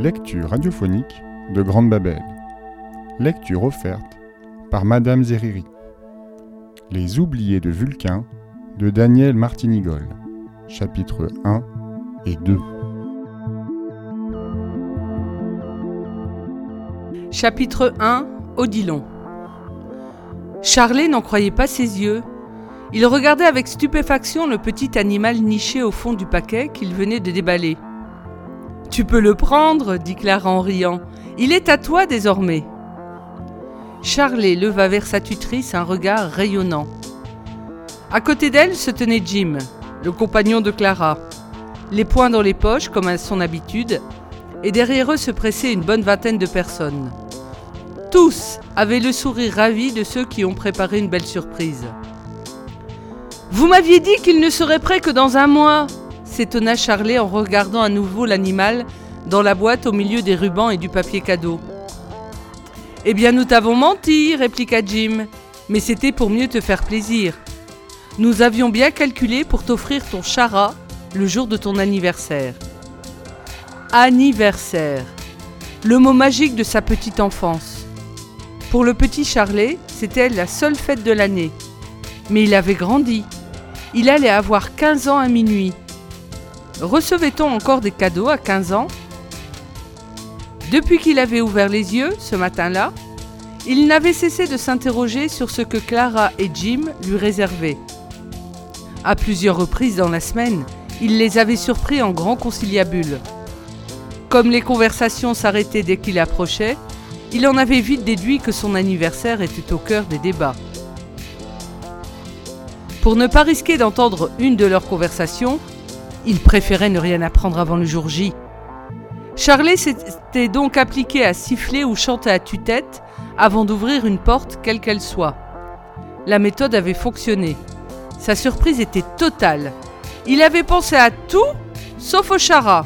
lectures radiophoniques de Grande Babel. Lecture offerte par Madame Zeriri. Les oubliés de Vulcain de Daniel Martinigol. Chapitres 1 et 2. Chapitre 1 Odilon Charlet n'en croyait pas ses yeux. Il regardait avec stupéfaction le petit animal niché au fond du paquet qu'il venait de déballer. Tu peux le prendre, dit Clara en riant. Il est à toi désormais. Charlet leva vers sa tutrice un regard rayonnant. À côté d'elle se tenait Jim, le compagnon de Clara, les poings dans les poches comme à son habitude, et derrière eux se pressaient une bonne vingtaine de personnes. Tous avaient le sourire ravi de ceux qui ont préparé une belle surprise. Vous m'aviez dit qu'il ne serait prêt que dans un mois, s'étonna Charlet en regardant à nouveau l'animal dans la boîte au milieu des rubans et du papier cadeau. Eh bien, nous t'avons menti, répliqua Jim, mais c'était pour mieux te faire plaisir. Nous avions bien calculé pour t'offrir ton chara le jour de ton anniversaire. Anniversaire, le mot magique de sa petite enfance. Pour le petit Charlet, c'était la seule fête de l'année. Mais il avait grandi. Il allait avoir 15 ans à minuit. Recevait-on encore des cadeaux à 15 ans? Depuis qu'il avait ouvert les yeux, ce matin-là, il n'avait cessé de s'interroger sur ce que Clara et Jim lui réservaient. À plusieurs reprises dans la semaine, il les avait surpris en grand conciliabule. Comme les conversations s'arrêtaient dès qu'il approchait, il en avait vite déduit que son anniversaire était au cœur des débats. Pour ne pas risquer d'entendre une de leurs conversations, il préférait ne rien apprendre avant le jour J. Charlet s'était donc appliqué à siffler ou chanter à tue-tête avant d'ouvrir une porte, quelle qu'elle soit. La méthode avait fonctionné. Sa surprise était totale. Il avait pensé à tout, sauf au chara.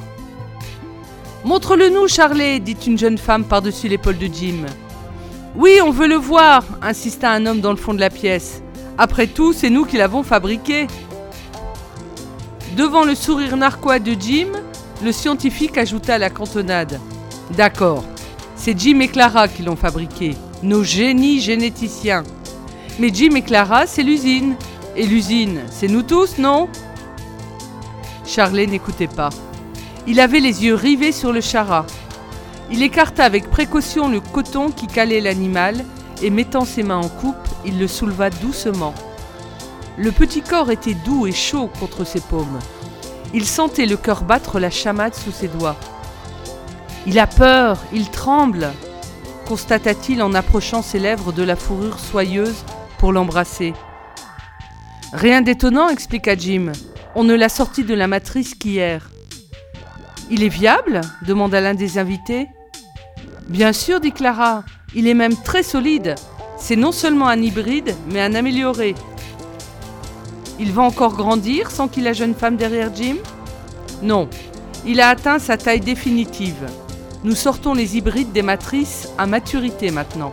Montre-le-nous, Charlet, dit une jeune femme par-dessus l'épaule de Jim. Oui, on veut le voir, insista un homme dans le fond de la pièce. Après tout, c'est nous qui l'avons fabriqué. Devant le sourire narquois de Jim, le scientifique ajouta la cantonade. D'accord, c'est Jim et Clara qui l'ont fabriqué, nos génies généticiens. Mais Jim et Clara, c'est l'usine. Et l'usine, c'est nous tous, non? Charlet n'écoutait pas. Il avait les yeux rivés sur le chara. Il écarta avec précaution le coton qui calait l'animal et mettant ses mains en coupe, il le souleva doucement. Le petit corps était doux et chaud contre ses paumes. Il sentait le cœur battre la chamade sous ses doigts. Il a peur, il tremble, constata-t-il en approchant ses lèvres de la fourrure soyeuse pour l'embrasser. Rien d'étonnant, expliqua Jim. On ne l'a sorti de la matrice qu'hier. Il est viable? demanda l'un des invités. Bien sûr, dit Clara. Il est même très solide. C'est non seulement un hybride, mais un amélioré. Il va encore grandir sans qu'il la jeune femme derrière Jim? Non, il a atteint sa taille définitive. Nous sortons les hybrides des matrices à maturité maintenant.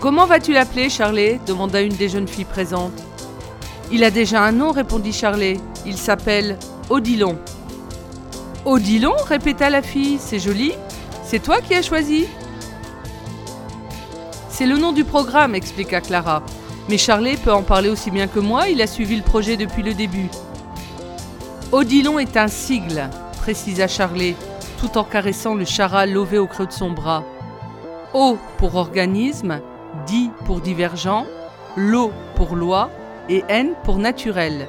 Comment vas-tu l'appeler, Charlet? demanda une des jeunes filles présentes. Il a déjà un nom, répondit Charlet. Il s'appelle Odilon. Odilon? répéta la fille. C'est joli. C'est toi qui as choisi? C'est le nom du programme, expliqua Clara. Mais Charlet peut en parler aussi bien que moi, il a suivi le projet depuis le début. Odilon est un sigle, précisa Charlet, tout en caressant le chara lové au creux de son bras. O pour organisme, Di pour divergent, Lo pour loi et N pour naturel.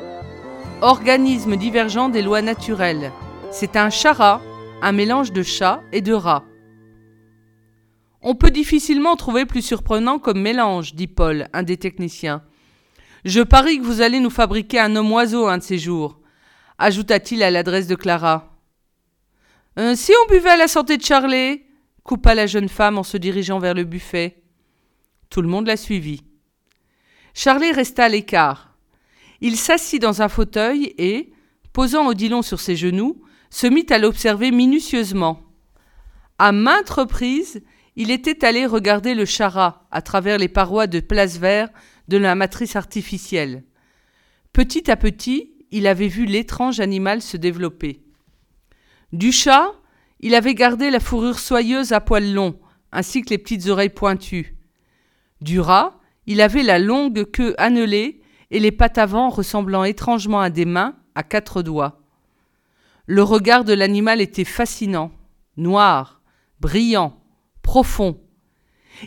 Organisme divergent des lois naturelles. C'est un chara, un mélange de chat et de rat. On peut difficilement trouver plus surprenant comme mélange, dit Paul, un des techniciens. Je parie que vous allez nous fabriquer un homme oiseau un de ces jours, ajouta-t-il à l'adresse de Clara. Euh, si on buvait à la santé de Charlet coupa la jeune femme en se dirigeant vers le buffet. Tout le monde la suivit. Charlet resta à l'écart. Il s'assit dans un fauteuil et, posant Odilon sur ses genoux, se mit à l'observer minutieusement. À maintes reprises, il était allé regarder le chara à travers les parois de place vert de la matrice artificielle. Petit à petit, il avait vu l'étrange animal se développer. Du chat, il avait gardé la fourrure soyeuse à poils longs, ainsi que les petites oreilles pointues. Du rat, il avait la longue queue annelée et les pattes avant ressemblant étrangement à des mains à quatre doigts. Le regard de l'animal était fascinant, noir, brillant, profond.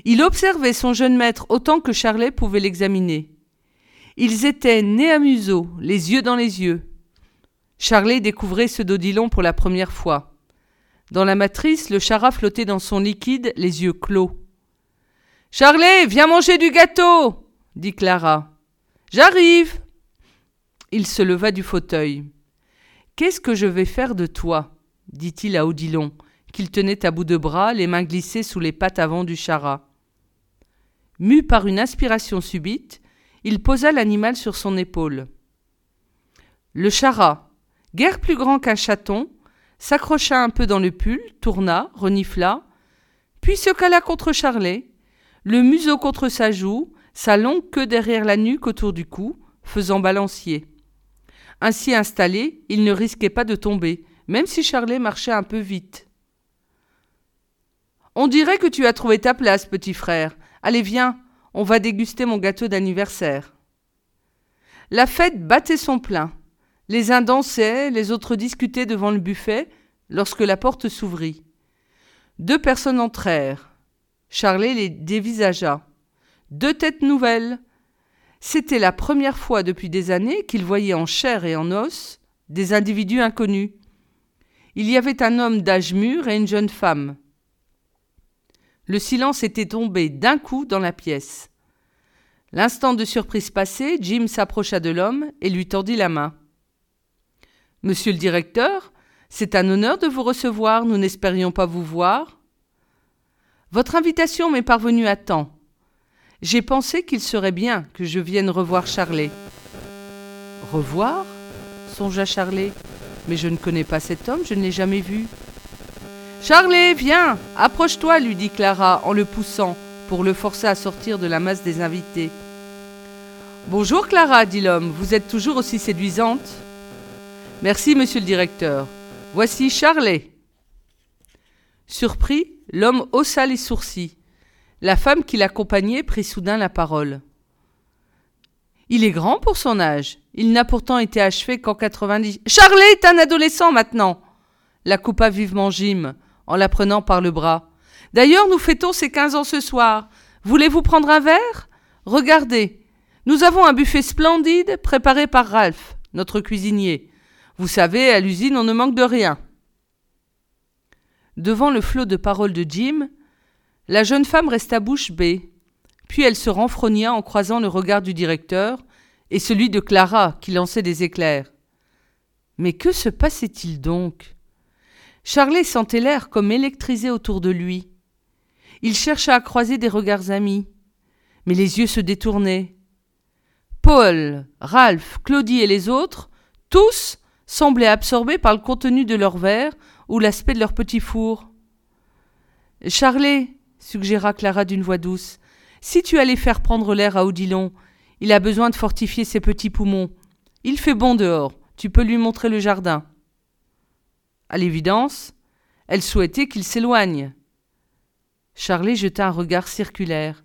Il observait son jeune maître autant que Charlet pouvait l'examiner. Ils étaient nés à museau, les yeux dans les yeux. Charlet découvrait ce dodilon pour la première fois. Dans la matrice, le chara flottait dans son liquide, les yeux clos. Charlet, viens manger du gâteau dit Clara. J'arrive Il se leva du fauteuil. Qu'est-ce que je vais faire de toi? dit-il à Odilon, qu'il tenait à bout de bras, les mains glissées sous les pattes avant du chara. Mu par une inspiration subite, il posa l'animal sur son épaule. Le chara, guère plus grand qu'un chaton, s'accrocha un peu dans le pull, tourna, renifla, puis se cala contre Charlet, le museau contre sa joue, sa longue queue derrière la nuque autour du cou, faisant balancier. Ainsi installé, il ne risquait pas de tomber, même si Charlet marchait un peu vite. On dirait que tu as trouvé ta place, petit frère. Allez, viens, on va déguster mon gâteau d'anniversaire. La fête battait son plein. Les uns dansaient, les autres discutaient devant le buffet, lorsque la porte s'ouvrit. Deux personnes entrèrent. Charlet les dévisagea. Deux têtes nouvelles. C'était la première fois depuis des années qu'il voyait en chair et en os des individus inconnus. Il y avait un homme d'âge mûr et une jeune femme. Le silence était tombé d'un coup dans la pièce. L'instant de surprise passé, Jim s'approcha de l'homme et lui tendit la main. Monsieur le directeur, c'est un honneur de vous recevoir, nous n'espérions pas vous voir. Votre invitation m'est parvenue à temps. J'ai pensé qu'il serait bien que je vienne revoir Charlet. Revoir? Songea Charlet. Mais je ne connais pas cet homme, je ne l'ai jamais vu. Charlet, viens, approche-toi, lui dit Clara en le poussant pour le forcer à sortir de la masse des invités. Bonjour Clara, dit l'homme, vous êtes toujours aussi séduisante. Merci, monsieur le directeur. Voici Charlet. Surpris, l'homme haussa les sourcils. La femme qui l'accompagnait prit soudain la parole. Il est grand pour son âge. Il n'a pourtant été achevé qu'en 90. Charlet est un adolescent maintenant la coupa vivement Jim, en la prenant par le bras. D'ailleurs, nous fêtons ses quinze ans ce soir. Voulez-vous prendre un verre? Regardez, nous avons un buffet splendide préparé par Ralph, notre cuisinier. Vous savez, à l'usine, on ne manque de rien. Devant le flot de paroles de Jim, la jeune femme resta bouche bée. Puis elle se renfrogna en croisant le regard du directeur et celui de Clara qui lançait des éclairs. Mais que se passait-il donc? Charlet sentait l'air comme électrisé autour de lui. Il chercha à croiser des regards amis, mais les yeux se détournaient. Paul, Ralph, Claudie et les autres, tous semblaient absorbés par le contenu de leur verre ou l'aspect de leur petit four. Charlet, suggéra Clara d'une voix douce, si tu allais faire prendre l'air à Odilon, il a besoin de fortifier ses petits poumons. Il fait bon dehors, tu peux lui montrer le jardin. À l'évidence, elle souhaitait qu'il s'éloigne. Charlie jeta un regard circulaire.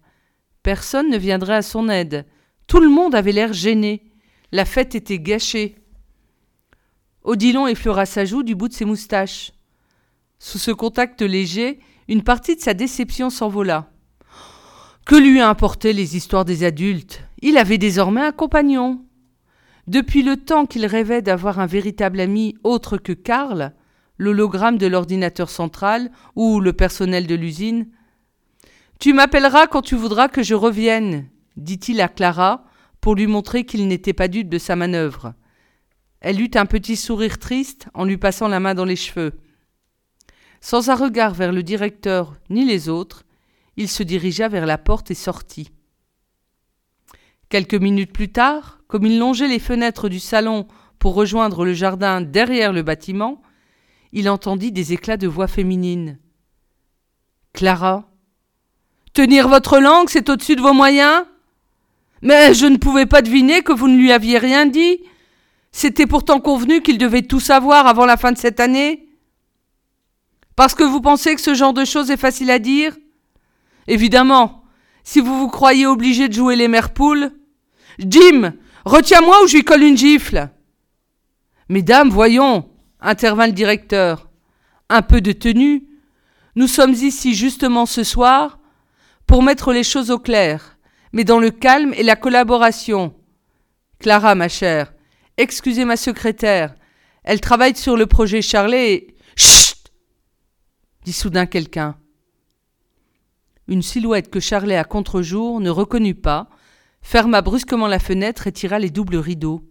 Personne ne viendrait à son aide. Tout le monde avait l'air gêné. La fête était gâchée. Odilon effleura sa joue du bout de ses moustaches. Sous ce contact léger, une partie de sa déception s'envola. Que lui importaient les histoires des adultes? Il avait désormais un compagnon. Depuis le temps qu'il rêvait d'avoir un véritable ami autre que Karl, l'hologramme de l'ordinateur central ou le personnel de l'usine. Tu m'appelleras quand tu voudras que je revienne, dit-il à Clara pour lui montrer qu'il n'était pas dupe de sa manœuvre. Elle eut un petit sourire triste en lui passant la main dans les cheveux. Sans un regard vers le directeur ni les autres, il se dirigea vers la porte et sortit. Quelques minutes plus tard, comme il longeait les fenêtres du salon pour rejoindre le jardin derrière le bâtiment, il entendit des éclats de voix féminine. Clara. Tenir votre langue, c'est au-dessus de vos moyens Mais je ne pouvais pas deviner que vous ne lui aviez rien dit. C'était pourtant convenu qu'il devait tout savoir avant la fin de cette année. Parce que vous pensez que ce genre de choses est facile à dire? Évidemment, si vous vous croyez obligé de jouer les mères poules. Jim, retiens-moi ou je lui colle une gifle. Mesdames, voyons, intervint le directeur. Un peu de tenue. Nous sommes ici justement ce soir pour mettre les choses au clair, mais dans le calme et la collaboration. Clara, ma chère, excusez ma secrétaire. Elle travaille sur le projet Charlet et. Chut dit soudain quelqu'un. Une silhouette que Charlet à contre-jour ne reconnut pas, ferma brusquement la fenêtre et tira les doubles rideaux.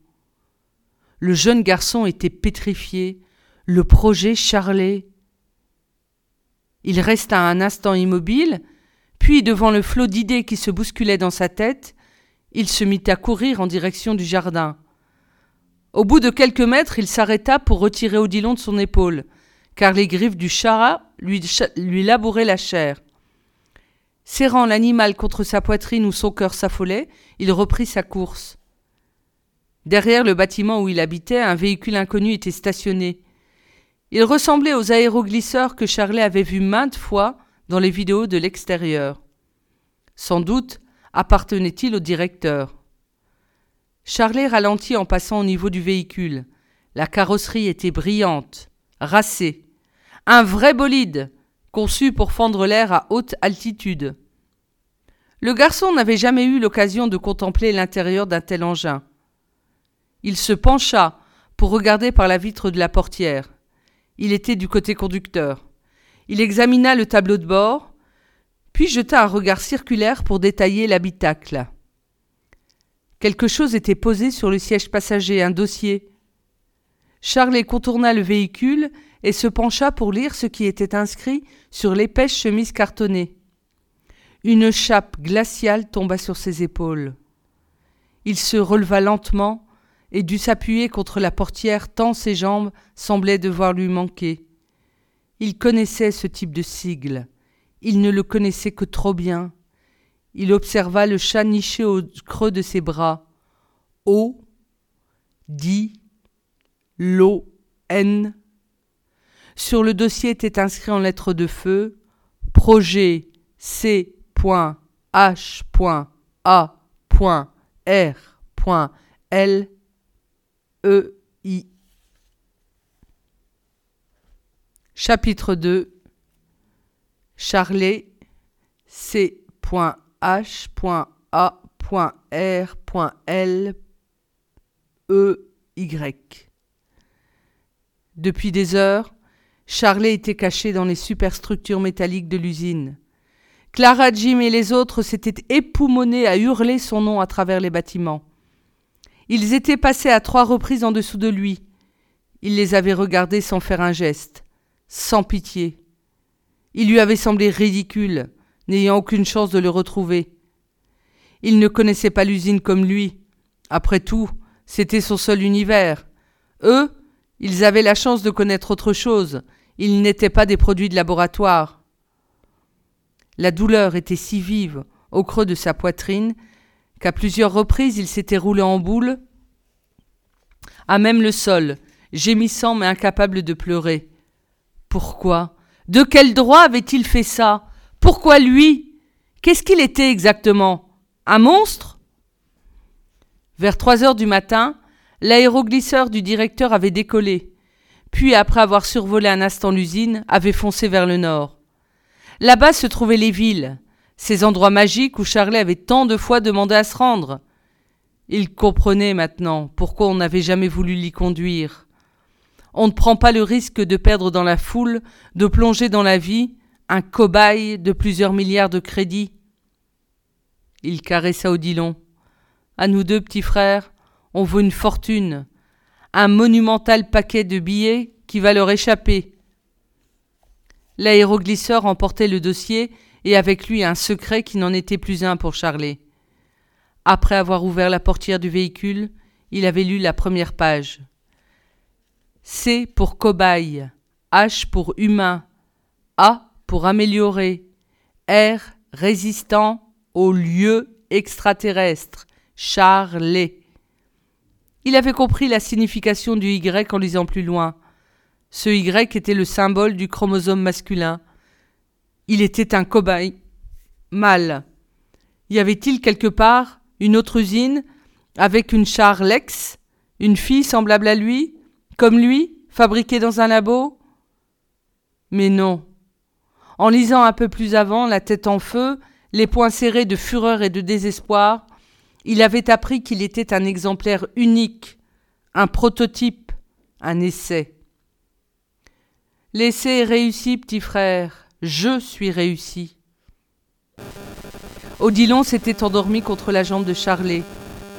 Le jeune garçon était pétrifié. Le projet Charlet. Il resta un instant immobile, puis devant le flot d'idées qui se bousculaient dans sa tête, il se mit à courir en direction du jardin. Au bout de quelques mètres, il s'arrêta pour retirer Odilon de son épaule, car les griffes du chara lui, lui labouraient la chair. Serrant l'animal contre sa poitrine où son cœur s'affolait, il reprit sa course. Derrière le bâtiment où il habitait, un véhicule inconnu était stationné. Il ressemblait aux aéroglisseurs que Charlet avait vus maintes fois dans les vidéos de l'extérieur. Sans doute appartenait-il au directeur. Charlet ralentit en passant au niveau du véhicule. La carrosserie était brillante, racée. Un vrai bolide, conçu pour fendre l'air à haute altitude. Le garçon n'avait jamais eu l'occasion de contempler l'intérieur d'un tel engin. Il se pencha pour regarder par la vitre de la portière. Il était du côté conducteur. Il examina le tableau de bord, puis jeta un regard circulaire pour détailler l'habitacle. Quelque chose était posé sur le siège passager, un dossier. Charlet contourna le véhicule et se pencha pour lire ce qui était inscrit sur l'épaisse chemise cartonnée. Une chape glaciale tomba sur ses épaules. Il se releva lentement et dut s'appuyer contre la portière tant ses jambes semblaient devoir lui manquer. Il connaissait ce type de sigle. Il ne le connaissait que trop bien. Il observa le chat niché au creux de ses bras. O, dit, l'eau, N. Sur le dossier était inscrit en lettres de feu Projet C.H.A.R.L E-I. Chapitre 2 Charlet C.H.A.R.L E-Y. Depuis des heures, Charlet était caché dans les superstructures métalliques de l'usine. Clara, Jim et les autres s'étaient époumonés à hurler son nom à travers les bâtiments. Ils étaient passés à trois reprises en dessous de lui. Il les avait regardés sans faire un geste, sans pitié. Il lui avait semblé ridicule, n'ayant aucune chance de le retrouver. Il ne connaissait pas l'usine comme lui. Après tout, c'était son seul univers. Eux, ils avaient la chance de connaître autre chose. Ils n'étaient pas des produits de laboratoire. La douleur était si vive au creux de sa poitrine qu'à plusieurs reprises il s'était roulé en boule, à même le sol, gémissant mais incapable de pleurer. Pourquoi? De quel droit avait-il fait ça? Pourquoi lui? Qu'est-ce qu'il était exactement? Un monstre? Vers trois heures du matin, l'aéroglisseur du directeur avait décollé, puis après avoir survolé un instant l'usine, avait foncé vers le nord. Là-bas se trouvaient les villes, ces endroits magiques où Charlet avait tant de fois demandé à se rendre. Il comprenait maintenant pourquoi on n'avait jamais voulu l'y conduire. On ne prend pas le risque de perdre dans la foule, de plonger dans la vie, un cobaye de plusieurs milliards de crédits. Il caressa Odilon. À nous deux, petits frères, on vaut une fortune, un monumental paquet de billets qui va leur échapper. L'aéroglisseur emportait le dossier et avec lui un secret qui n'en était plus un pour Charlet. Après avoir ouvert la portière du véhicule, il avait lu la première page. C pour cobaye, H pour humain, A pour améliorer, R résistant aux lieux extraterrestres, Charlet. Il avait compris la signification du Y en lisant plus loin. Ce Y était le symbole du chromosome masculin. Il était un cobaye mâle. Y avait-il quelque part une autre usine avec une char Lex, une fille semblable à lui, comme lui, fabriquée dans un labo? Mais non. En lisant un peu plus avant, la tête en feu, les poings serrés de fureur et de désespoir, il avait appris qu'il était un exemplaire unique, un prototype, un essai. L'essai est réussi, petit frère, je suis réussi. Odilon s'était endormi contre la jambe de Charlet.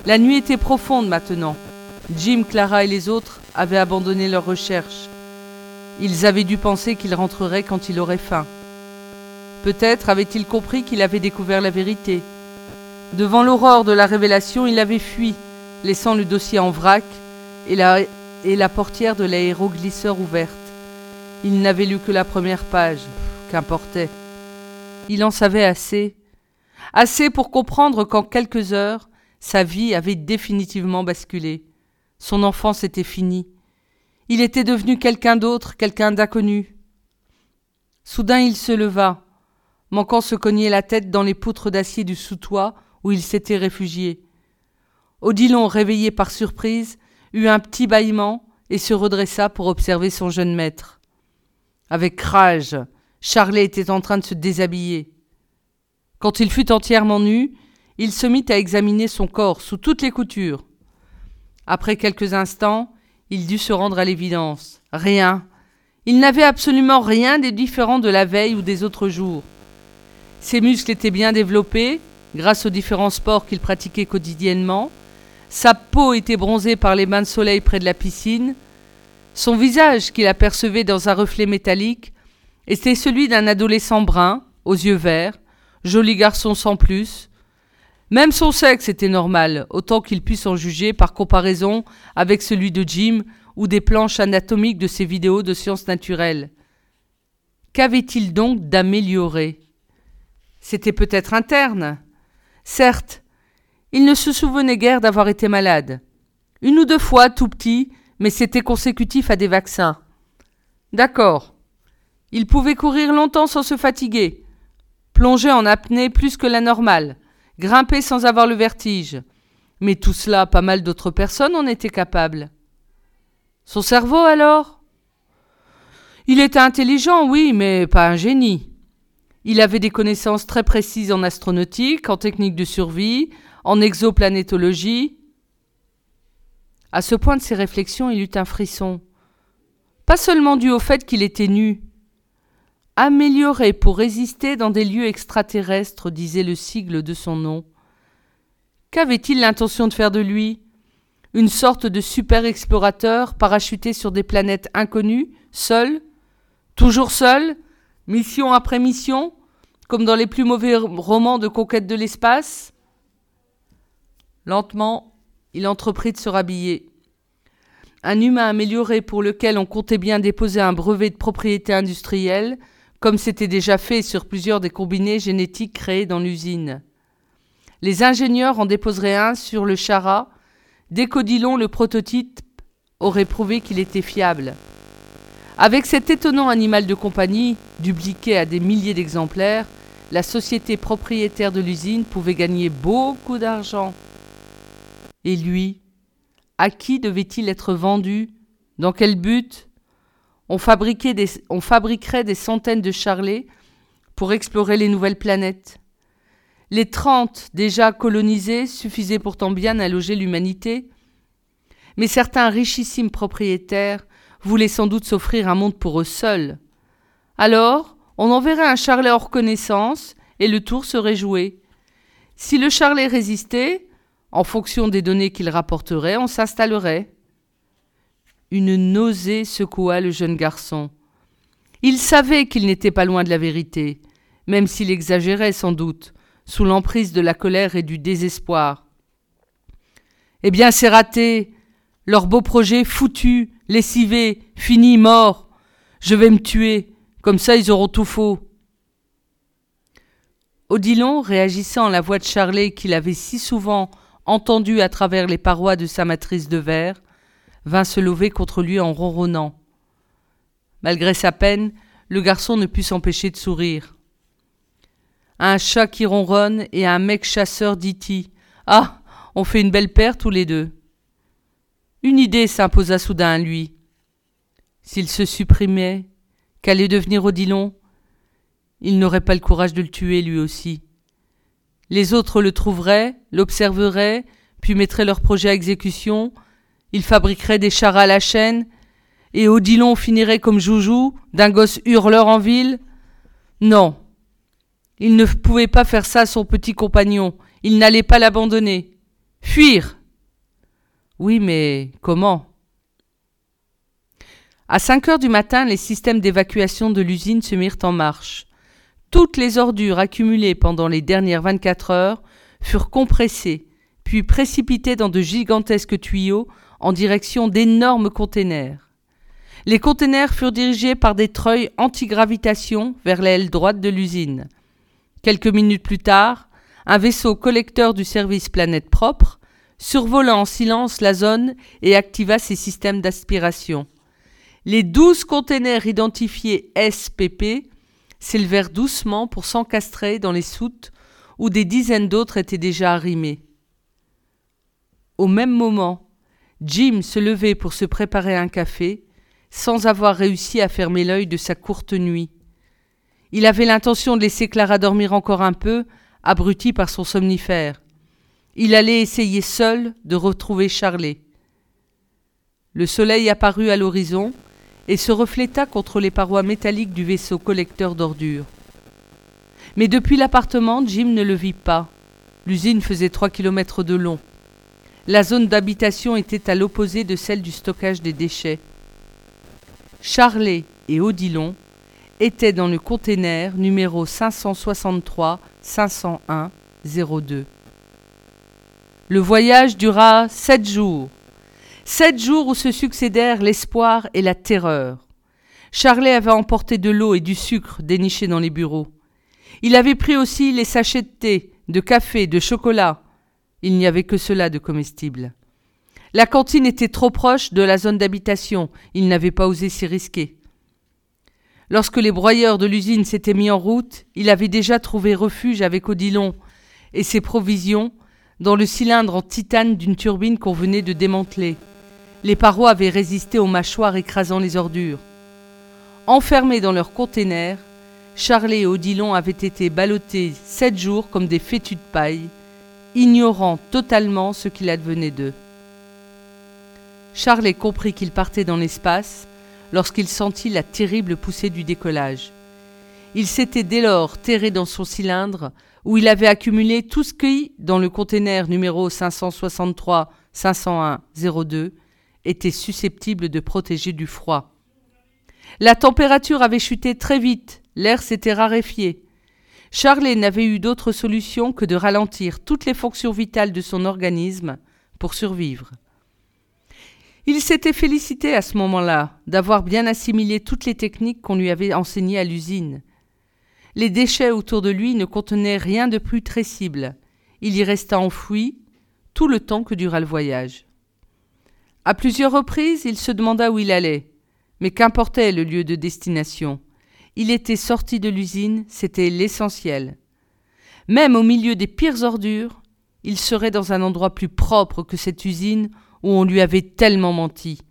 La nuit était profonde maintenant. Jim, Clara et les autres avaient abandonné leurs recherches. Ils avaient dû penser qu'il rentrerait quand il aurait faim. Peut-être avait-il compris qu'il avait découvert la vérité. Devant l'aurore de la révélation, il avait fui, laissant le dossier en vrac et la, et la portière de l'aéroglisseur ouverte. Il n'avait lu que la première page, qu'importait. Il en savait assez, assez pour comprendre qu'en quelques heures, sa vie avait définitivement basculé. Son enfance était finie. Il était devenu quelqu'un d'autre, quelqu'un d'inconnu. Soudain il se leva, manquant se cogner la tête dans les poutres d'acier du sous-toit où il s'était réfugié. Odilon, réveillé par surprise, eut un petit bâillement et se redressa pour observer son jeune maître. Avec rage, Charlet était en train de se déshabiller. Quand il fut entièrement nu, il se mit à examiner son corps sous toutes les coutures. Après quelques instants, il dut se rendre à l'évidence. Rien. Il n'avait absolument rien des différents de la veille ou des autres jours. Ses muscles étaient bien développés, grâce aux différents sports qu'il pratiquait quotidiennement. Sa peau était bronzée par les bains de soleil près de la piscine. Son visage, qu'il apercevait dans un reflet métallique, était celui d'un adolescent brun, aux yeux verts, joli garçon sans plus. Même son sexe était normal, autant qu'il puisse en juger par comparaison avec celui de Jim ou des planches anatomiques de ses vidéos de sciences naturelles. Qu'avait-il donc d'amélioré? C'était peut-être interne. Certes, il ne se souvenait guère d'avoir été malade. Une ou deux fois, tout petit, mais c'était consécutif à des vaccins. D'accord. Il pouvait courir longtemps sans se fatiguer, plonger en apnée plus que la normale, grimper sans avoir le vertige. Mais tout cela, pas mal d'autres personnes en étaient capables. Son cerveau alors? Il était intelligent, oui, mais pas un génie. Il avait des connaissances très précises en astronautique, en technique de survie, en exoplanétologie. À ce point de ses réflexions, il eut un frisson. Pas seulement dû au fait qu'il était nu. Amélioré pour résister dans des lieux extraterrestres, disait le sigle de son nom. Qu'avait-il l'intention de faire de lui? Une sorte de super explorateur parachuté sur des planètes inconnues, seul? Toujours seul? Mission après mission, comme dans les plus mauvais romans de conquête de l'espace? Lentement, il entreprit de se rhabiller. Un humain amélioré pour lequel on comptait bien déposer un brevet de propriété industrielle, comme c'était déjà fait sur plusieurs des combinés génétiques créés dans l'usine. Les ingénieurs en déposeraient un sur le Chara, dès qu'Odilon, le prototype, aurait prouvé qu'il était fiable. Avec cet étonnant animal de compagnie, dupliqué à des milliers d'exemplaires, la société propriétaire de l'usine pouvait gagner beaucoup d'argent. Et lui, à qui devait-il être vendu? Dans quel but? On, fabriquerait des centaines de charlets pour explorer les nouvelles planètes. Les trente déjà colonisées suffisaient pourtant bien à loger l'humanité, mais certains richissimes propriétaires voulait sans doute s'offrir un monde pour eux seuls. Alors, on enverrait un charlet hors connaissance et le tour serait joué. Si le charlet résistait, en fonction des données qu'il rapporterait, on s'installerait. Une nausée secoua le jeune garçon. Il savait qu'il n'était pas loin de la vérité, même s'il exagérait sans doute, sous l'emprise de la colère et du désespoir. Eh bien, c'est raté. Leur beau projet foutu, lessivé, fini, mort. Je vais me tuer, comme ça ils auront tout faux. Odilon, réagissant à la voix de Charlet qu'il avait si souvent entendue à travers les parois de sa matrice de verre, vint se lever contre lui en ronronnant. Malgré sa peine, le garçon ne put s'empêcher de sourire. Un chat qui ronronne et un mec chasseur dit Ah, on fait une belle paire tous les deux. Une idée s'imposa soudain à lui. S'il se supprimait, qu'allait devenir Odilon? Il n'aurait pas le courage de le tuer lui aussi. Les autres le trouveraient, l'observeraient, puis mettraient leur projet à exécution. Ils fabriqueraient des chars à la chaîne, et Odilon finirait comme Joujou, d'un gosse hurleur en ville. Non. Il ne pouvait pas faire ça à son petit compagnon. Il n'allait pas l'abandonner. Fuir. Oui, mais comment? À cinq heures du matin, les systèmes d'évacuation de l'usine se mirent en marche. Toutes les ordures accumulées pendant les dernières vingt-quatre heures furent compressées, puis précipitées dans de gigantesques tuyaux en direction d'énormes containers. Les containers furent dirigés par des treuils anti-gravitation vers l'aile droite de l'usine. Quelques minutes plus tard, un vaisseau collecteur du service Planète Propre survola en silence la zone et activa ses systèmes d'aspiration. Les douze containers identifiés SPP s'élevèrent doucement pour s'encastrer dans les soutes où des dizaines d'autres étaient déjà arrimés. Au même moment, Jim se levait pour se préparer un café, sans avoir réussi à fermer l'œil de sa courte nuit. Il avait l'intention de laisser Clara dormir encore un peu, abruti par son somnifère. Il allait essayer seul de retrouver Charlet. Le soleil apparut à l'horizon, et se refléta contre les parois métalliques du vaisseau collecteur d'ordures. Mais depuis l'appartement, Jim ne le vit pas. L'usine faisait trois kilomètres de long. La zone d'habitation était à l'opposé de celle du stockage des déchets. Charlet et Odilon étaient dans le container numéro 563 501 02. Le voyage dura sept jours. Sept jours où se succédèrent l'espoir et la terreur. Charlet avait emporté de l'eau et du sucre dénichés dans les bureaux. Il avait pris aussi les sachets de thé, de café, de chocolat. Il n'y avait que cela de comestible. La cantine était trop proche de la zone d'habitation, il n'avait pas osé s'y risquer. Lorsque les broyeurs de l'usine s'étaient mis en route, il avait déjà trouvé refuge avec Odilon et ses provisions dans le cylindre en titane d'une turbine qu'on venait de démanteler. Les parois avaient résisté aux mâchoires écrasant les ordures. Enfermés dans leur container, Charlet et Odilon avaient été ballottés sept jours comme des fétus de paille, ignorant totalement ce qu'il advenait d'eux. Charlet comprit qu'il partait dans l'espace lorsqu'il sentit la terrible poussée du décollage. Il s'était dès lors terré dans son cylindre où il avait accumulé tout ce qui, dans le container numéro 563 501 02, était susceptible de protéger du froid. La température avait chuté très vite, l'air s'était raréfié. Charlet n'avait eu d'autre solution que de ralentir toutes les fonctions vitales de son organisme pour survivre. Il s'était félicité à ce moment-là d'avoir bien assimilé toutes les techniques qu'on lui avait enseignées à l'usine. Les déchets autour de lui ne contenaient rien de plus très cible. Il y resta enfoui tout le temps que dura le voyage. À plusieurs reprises, il se demanda où il allait. Mais qu'importait le lieu de destination Il était sorti de l'usine, c'était l'essentiel. Même au milieu des pires ordures, il serait dans un endroit plus propre que cette usine où on lui avait tellement menti.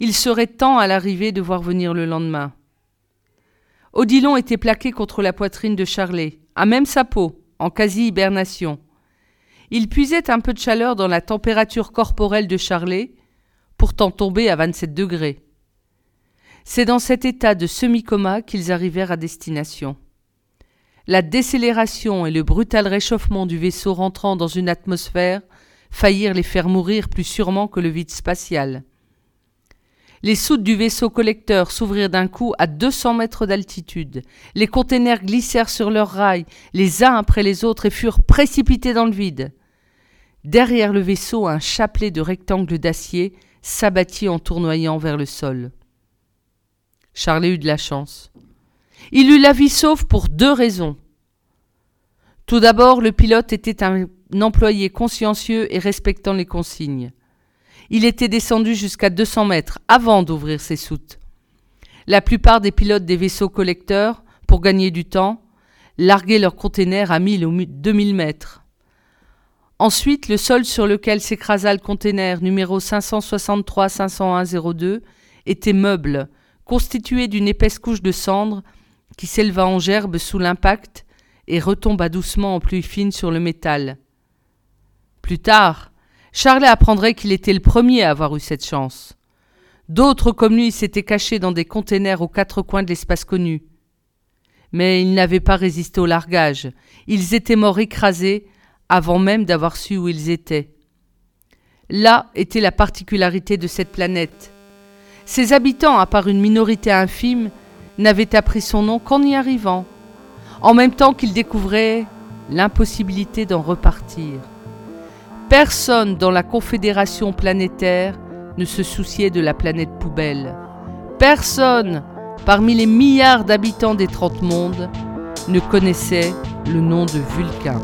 Il serait temps à l'arrivée de voir venir le lendemain. Odilon était plaqué contre la poitrine de Charlet, à même sa peau, en quasi-hibernation. Il puisait un peu de chaleur dans la température corporelle de Charlet, pourtant tombée à 27 degrés. C'est dans cet état de semi-coma qu'ils arrivèrent à destination. La décélération et le brutal réchauffement du vaisseau rentrant dans une atmosphère faillirent les faire mourir plus sûrement que le vide spatial. Les soutes du vaisseau collecteur s'ouvrirent d'un coup à 200 mètres d'altitude. Les containers glissèrent sur leurs rails, les uns après les autres, et furent précipités dans le vide. Derrière le vaisseau, un chapelet de rectangles d'acier s'abattit en tournoyant vers le sol. Charlet eut de la chance. Il eut la vie sauve pour deux raisons. Tout d'abord, le pilote était un employé consciencieux et respectant les consignes. Il était descendu jusqu'à 200 mètres avant d'ouvrir ses soutes. La plupart des pilotes des vaisseaux collecteurs, pour gagner du temps, larguaient leurs containers à 1000 ou 2000 mètres. Ensuite, le sol sur lequel s'écrasa le container numéro 563-501-02 était meuble, constitué d'une épaisse couche de cendres qui s'éleva en gerbe sous l'impact et retomba doucement en pluie fine sur le métal. Plus tard, Charlet apprendrait qu'il était le premier à avoir eu cette chance. D'autres comme lui s'étaient cachés dans des containers aux quatre coins de l'espace connu. Mais ils n'avaient pas résisté au largage. Ils étaient morts écrasés avant même d'avoir su où ils étaient. Là était la particularité de cette planète. Ses habitants, à part une minorité infime, n'avaient appris son nom qu'en y arrivant, en même temps qu'ils découvraient l'impossibilité d'en repartir. Personne dans la Confédération planétaire ne se souciait de la planète poubelle. Personne, parmi les milliards d'habitants des trente mondes, ne connaissait le nom de Vulcain.